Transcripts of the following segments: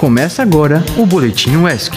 Começa agora o Boletim UESC.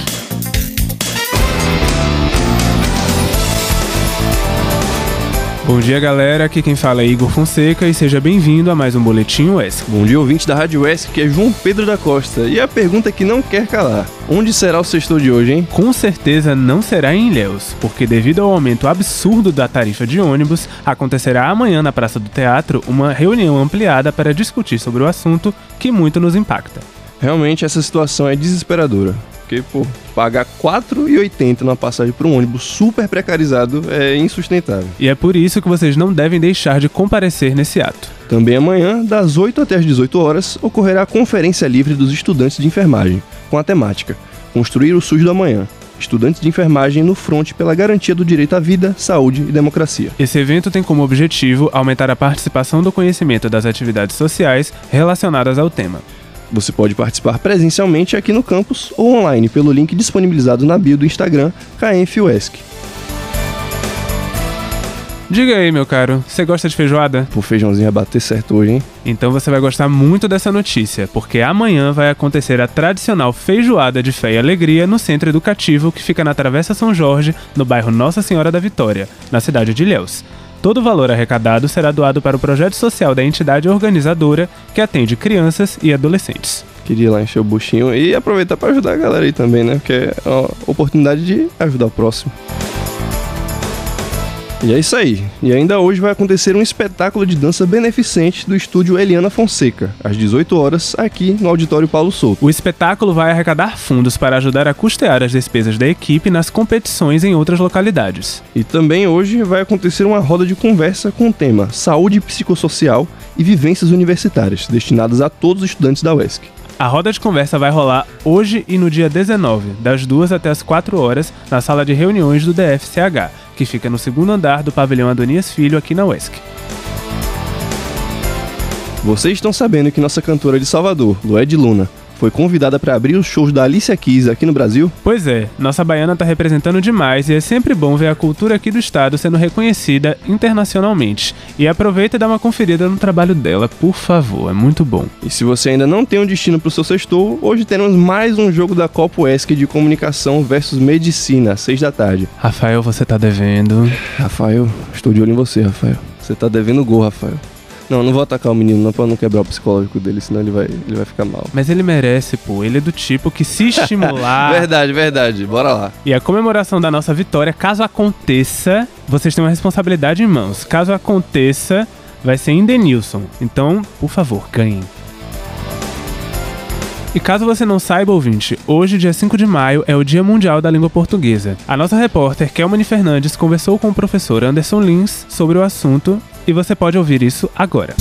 Bom dia, galera. Aqui quem fala é Igor Fonseca e seja bem-vindo a mais um Boletim UESC. Bom dia, ouvinte da Rádio UESC, que é João Pedro da Costa. E a pergunta que não quer calar: onde será o sexto de hoje, hein? Com certeza não será em Ilhéus, porque devido ao aumento absurdo da tarifa de ônibus, acontecerá amanhã na Praça do Teatro uma reunião ampliada para discutir sobre o assunto que muito nos impacta. Realmente essa situação é desesperadora. Porque, pô, pagar R$ 4,80 numa passagem para um ônibus super precarizado é insustentável. E é por isso que vocês não devem deixar de comparecer nesse ato. Também amanhã, das 8 até as 18 horas, ocorrerá a Conferência Livre dos Estudantes de Enfermagem, com a temática Construir o SUS do Amanhã. Estudantes de enfermagem no fronte pela garantia do direito à vida, saúde e democracia. Esse evento tem como objetivo aumentar a participação do conhecimento das atividades sociais relacionadas ao tema. Você pode participar presencialmente aqui no campus ou online pelo link disponibilizado na bio do Instagram KMFUESC. Diga aí, meu caro, você gosta de feijoada? O feijãozinho vai bater certo hoje, hein? Então você vai gostar muito dessa notícia, porque amanhã vai acontecer a tradicional feijoada de fé e alegria no Centro Educativo que fica na Travessa São Jorge, no bairro Nossa Senhora da Vitória, na cidade de Ilhéus. Todo o valor arrecadado será doado para o projeto social da entidade organizadora que atende crianças e adolescentes. Queria ir lá encher o buchinho e aproveitar para ajudar a galera aí também, né? Porque é uma oportunidade de ajudar o próximo. E é isso aí. E ainda hoje vai acontecer um espetáculo de dança beneficente do estúdio Eliana Fonseca, às 18 horas, aqui no Auditório Paulo Souto. O espetáculo vai arrecadar fundos para ajudar a custear as despesas da equipe nas competições em outras localidades. E também hoje vai acontecer uma roda de conversa com o tema Saúde Psicossocial e Vivências Universitárias, destinadas a todos os estudantes da UESC. A roda de conversa vai rolar hoje e no dia 19, das 2 até as 4 horas, na sala de reuniões do DFCH que fica no segundo andar do pavilhão Adonias Filho aqui na UESC. Vocês estão sabendo que nossa cantora de Salvador, Lued Luna, foi convidada para abrir os shows da Alicia Keys aqui no Brasil? Pois é, nossa baiana tá representando demais e é sempre bom ver a cultura aqui do estado sendo reconhecida internacionalmente. E aproveita e dá uma conferida no trabalho dela, por favor, é muito bom. E se você ainda não tem um destino pro seu sextou, hoje teremos mais um jogo da Copa UESC de comunicação versus medicina, às 6 da tarde. Rafael, você tá devendo. Rafael, estou de olho em você, Rafael. Você tá devendo gol, Rafael. Não, não vou atacar o menino, não, pra não quebrar o psicológico dele, senão ele vai, ele vai ficar mal. Mas ele merece, pô. Ele é do tipo que se estimular. verdade, verdade. Bora lá. E a comemoração da nossa vitória, caso aconteça, vocês têm uma responsabilidade em mãos. Caso aconteça, vai ser em Denilson. Então, por favor, ganhem. E caso você não saiba, ouvinte, hoje, dia 5 de maio, é o Dia Mundial da Língua Portuguesa. A nossa repórter, Kelmane Fernandes, conversou com o professor Anderson Lins sobre o assunto e você pode ouvir isso agora.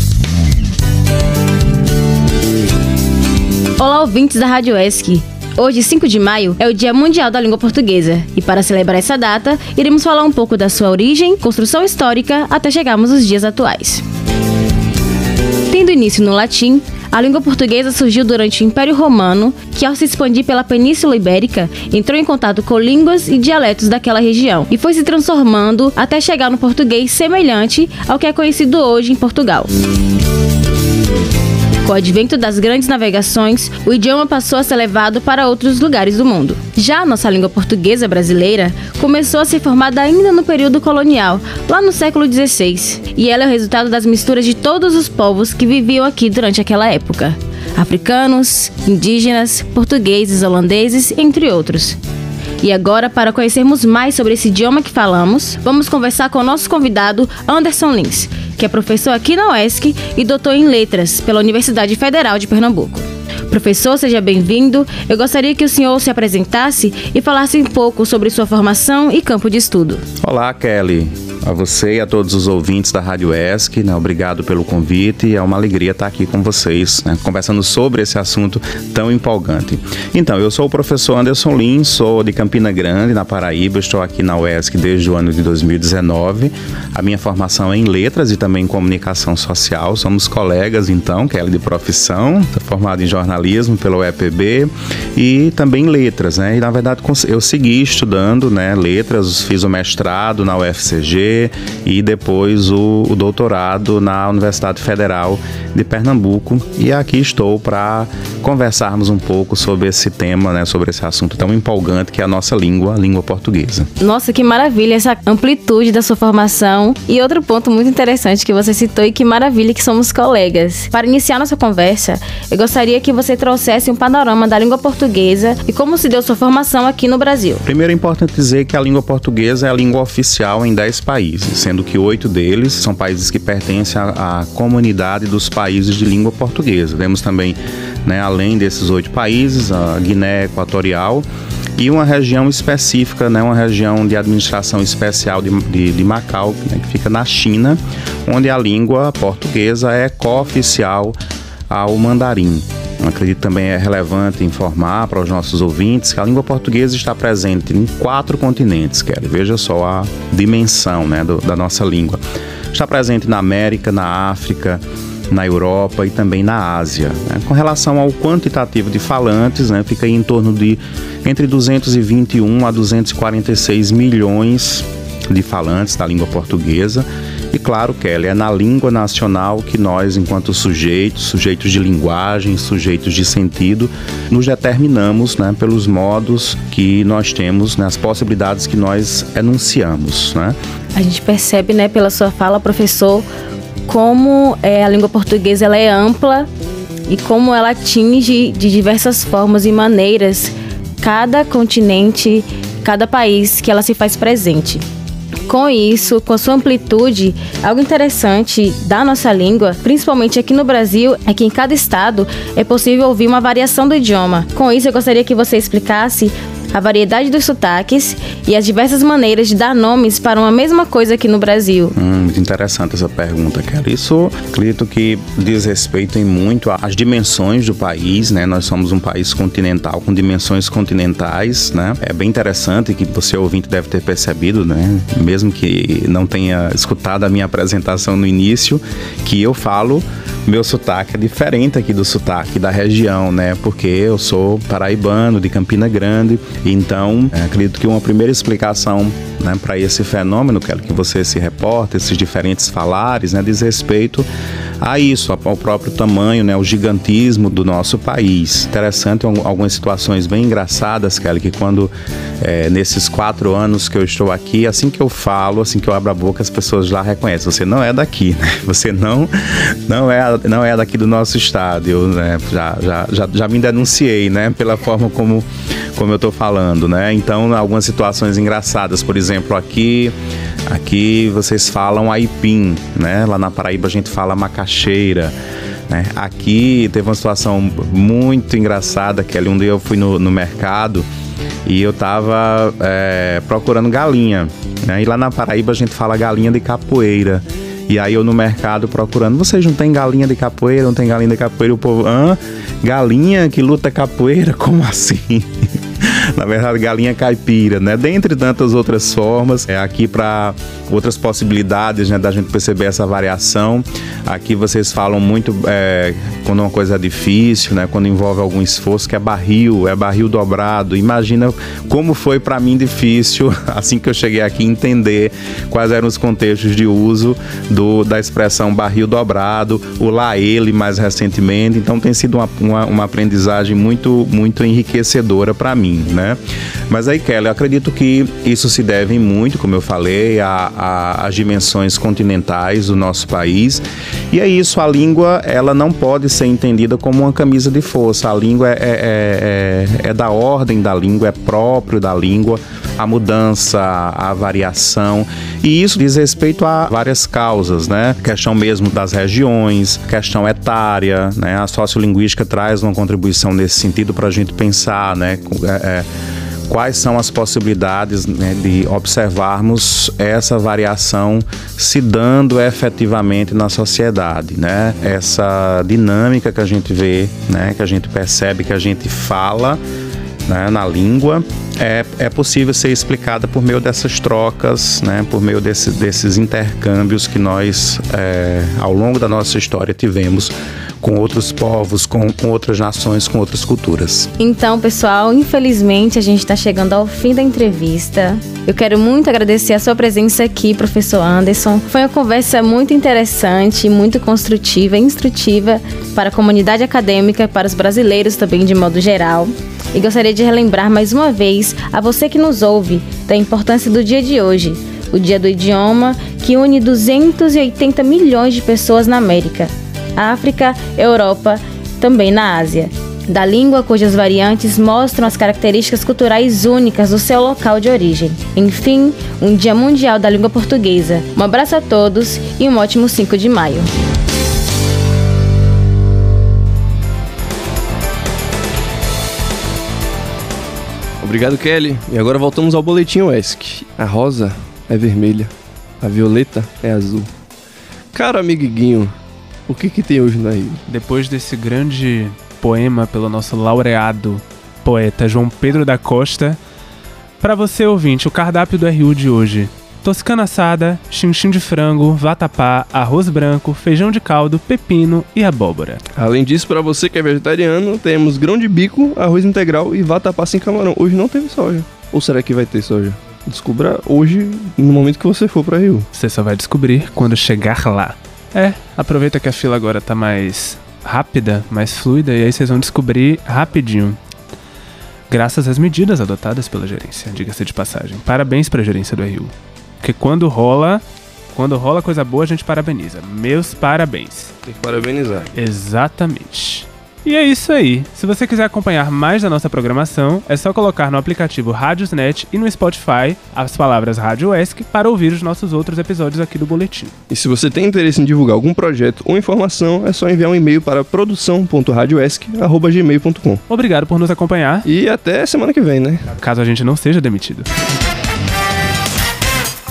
Olá, ouvintes da Rádio ESC. Hoje, 5 de maio, é o Dia Mundial da Língua Portuguesa. E para celebrar essa data, iremos falar um pouco da sua origem, construção histórica, até chegarmos aos dias atuais. Tendo início no latim, a língua portuguesa surgiu durante o Império Romano, que ao se expandir pela Península Ibérica, entrou em contato com línguas e dialetos daquela região e foi se transformando até chegar no português semelhante ao que é conhecido hoje em Portugal. Com o advento das grandes navegações, o idioma passou a ser levado para outros lugares do mundo. Já a nossa língua portuguesa brasileira começou a ser formada ainda no período colonial, lá no século XVI, e ela é o resultado das misturas de todos os povos que viviam aqui durante aquela época: africanos, indígenas, portugueses, holandeses, entre outros. E agora, para conhecermos mais sobre esse idioma que falamos, vamos conversar com o nosso convidado Anderson Lins, que é professor aqui na UESC e doutor em Letras pela Universidade Federal de Pernambuco. Professor, seja bem-vindo. Eu gostaria que o senhor se apresentasse e falasse um pouco sobre sua formação e campo de estudo. Olá, Kelly a você e a todos os ouvintes da Rádio ESC, né? Obrigado pelo convite. É uma alegria estar aqui com vocês, né? conversando sobre esse assunto tão empolgante. Então, eu sou o professor Anderson Lins, sou de Campina Grande, na Paraíba. Estou aqui na UESC desde o ano de 2019. A minha formação é em letras e também em comunicação social. Somos colegas, então, que é de profissão, formado em jornalismo pela UEPB e também em letras, né? E na verdade eu segui estudando, né, letras, fiz o mestrado na UFCG E depois o, o doutorado na Universidade Federal de Pernambuco. E aqui estou para conversarmos um pouco sobre esse tema, né, sobre esse assunto tão empolgante que é a nossa língua, a língua portuguesa. Nossa, que maravilha essa amplitude da sua formação. E outro ponto muito interessante que você citou e que maravilha que somos colegas. Para iniciar nossa conversa, eu gostaria que você trouxesse um panorama da língua portuguesa e como se deu sua formação aqui no Brasil. Primeiro é importante dizer que a língua portuguesa é a língua oficial em 10 países, sendo que oito deles são países que pertencem à, à comunidade dos países de língua portuguesa. Temos também, né, além desses oito países, a Guiné Equatorial e uma região específica, né, uma região de administração especial de, de, de Macau, né, que fica na China, onde a língua portuguesa é cooficial ao mandarim. Acredito também é relevante informar para os nossos ouvintes que a língua portuguesa está presente em quatro continentes, Kelly. Veja só a dimensão né, do, da nossa língua. Está presente na América, na África, na Europa e também na Ásia. Né? Com relação ao quantitativo de falantes, né, fica em torno de entre 221 a 246 milhões de falantes da língua portuguesa. E claro, Kelly, é na língua nacional que nós, enquanto sujeitos, sujeitos de linguagem, sujeitos de sentido, nos determinamos né, pelos modos que nós temos, né, as possibilidades que nós enunciamos. Né? A gente percebe, né, pela sua fala, professor, como é, a língua portuguesa ela é ampla e como ela atinge de diversas formas e maneiras cada continente, cada país que ela se faz presente. Com isso, com a sua amplitude, algo interessante da nossa língua, principalmente aqui no Brasil, é que em cada estado é possível ouvir uma variação do idioma. Com isso, eu gostaria que você explicasse a variedade dos sotaques e as diversas maneiras de dar nomes para uma mesma coisa aqui no Brasil. Hum, muito interessante essa pergunta, Kelly. Isso acredito que diz respeito em muito às dimensões do país, né? Nós somos um país continental com dimensões continentais, né? É bem interessante que você ouvinte deve ter percebido, né? Mesmo que não tenha escutado a minha apresentação no início, que eu falo meu sotaque é diferente aqui do sotaque da região, né? Porque eu sou paraibano, de Campina Grande. Então, é, acredito que uma primeira explicação né, para esse fenômeno, quero que você se reporte, esses diferentes falares, né, diz respeito a isso, ao próprio tamanho, né, o gigantismo do nosso país. Interessante algumas situações bem engraçadas, Kelly, que quando é, nesses quatro anos que eu estou aqui, assim que eu falo, assim que eu abro a boca, as pessoas lá reconhecem. Você não é daqui, né? Você não, não, é, não é daqui do nosso estado. Eu né, já, já, já, já me denunciei, né? Pela forma como, como eu estou falando, né? Então, algumas situações engraçadas, por exemplo, aqui Aqui vocês falam aipim, né? Lá na Paraíba a gente fala macaxeira. Né? Aqui teve uma situação muito engraçada que ali um dia eu fui no, no mercado e eu tava é, procurando galinha. Né? E lá na Paraíba a gente fala galinha de capoeira. E aí eu no mercado procurando, vocês não tem galinha de capoeira, não tem galinha de capoeira? O povo, hã? Galinha que luta capoeira? Como assim? na verdade, galinha caipira, né? Dentre tantas outras formas, é aqui para outras possibilidades, né, da gente perceber essa variação. Aqui vocês falam muito é, quando uma coisa é difícil, né, quando envolve algum esforço, que é barril, é barril dobrado. Imagina como foi para mim difícil, assim que eu cheguei aqui, entender quais eram os contextos de uso do, da expressão barril dobrado, o lá ele mais recentemente. Então tem sido uma, uma, uma aprendizagem muito, muito enriquecedora para mim, né? Mas aí, Kelly, eu acredito que isso se deve muito, como eu falei, às dimensões continentais do nosso país. E é isso, a língua, ela não pode ser entendida como uma camisa de força. A língua é, é, é, é da ordem da língua, é próprio da língua, a mudança, a variação. E isso diz respeito a várias causas, né? Questão mesmo das regiões, questão etária, né? A sociolinguística traz uma contribuição nesse sentido para a gente pensar, né? É, é, quais são as possibilidades né, de observarmos essa variação se dando efetivamente na sociedade, né? Essa dinâmica que a gente vê, né, que a gente percebe, que a gente fala né, na língua, é, é possível ser explicada por meio dessas trocas, né, por meio desse, desses intercâmbios que nós, é, ao longo da nossa história, tivemos com outros povos, com, com outras nações, com outras culturas. Então, pessoal, infelizmente a gente está chegando ao fim da entrevista. Eu quero muito agradecer a sua presença aqui, professor Anderson. Foi uma conversa muito interessante, muito construtiva e instrutiva para a comunidade acadêmica, para os brasileiros também de modo geral. E gostaria de relembrar mais uma vez a você que nos ouve da importância do dia de hoje, o Dia do Idioma, que une 280 milhões de pessoas na América, África, Europa, também na Ásia. Da língua cujas variantes mostram as características culturais únicas do seu local de origem. Enfim, um Dia Mundial da Língua Portuguesa. Um abraço a todos e um ótimo 5 de maio. Obrigado, Kelly. E agora voltamos ao boletim ESC. A rosa é vermelha, a violeta é azul. Caro amiguinho, o que que tem hoje na Rio? Depois desse grande poema pelo nosso laureado poeta João Pedro da Costa, para você ouvinte, o cardápio do RU de hoje toscana assada, chinchim de frango, vatapá, arroz branco, feijão de caldo, pepino e abóbora. Além disso, para você que é vegetariano, temos grão de bico, arroz integral e vatapá sem camarão. Hoje não teve soja. Ou será que vai ter soja? Descubra hoje, no momento que você for para Rio. Você só vai descobrir quando chegar lá. É, aproveita que a fila agora tá mais rápida, mais fluida, e aí vocês vão descobrir rapidinho. Graças às medidas adotadas pela gerência, diga-se de passagem. Parabéns para a gerência do RU. Porque quando rola, quando rola coisa boa, a gente parabeniza. Meus parabéns. Tem que parabenizar. Exatamente. E é isso aí. Se você quiser acompanhar mais da nossa programação, é só colocar no aplicativo Radiosnet e no Spotify as palavras Rádio ESC para ouvir os nossos outros episódios aqui do Boletim. E se você tem interesse em divulgar algum projeto ou informação, é só enviar um e-mail para produção.radioesc.gmail.com. Obrigado por nos acompanhar. E até semana que vem, né? Caso a gente não seja demitido.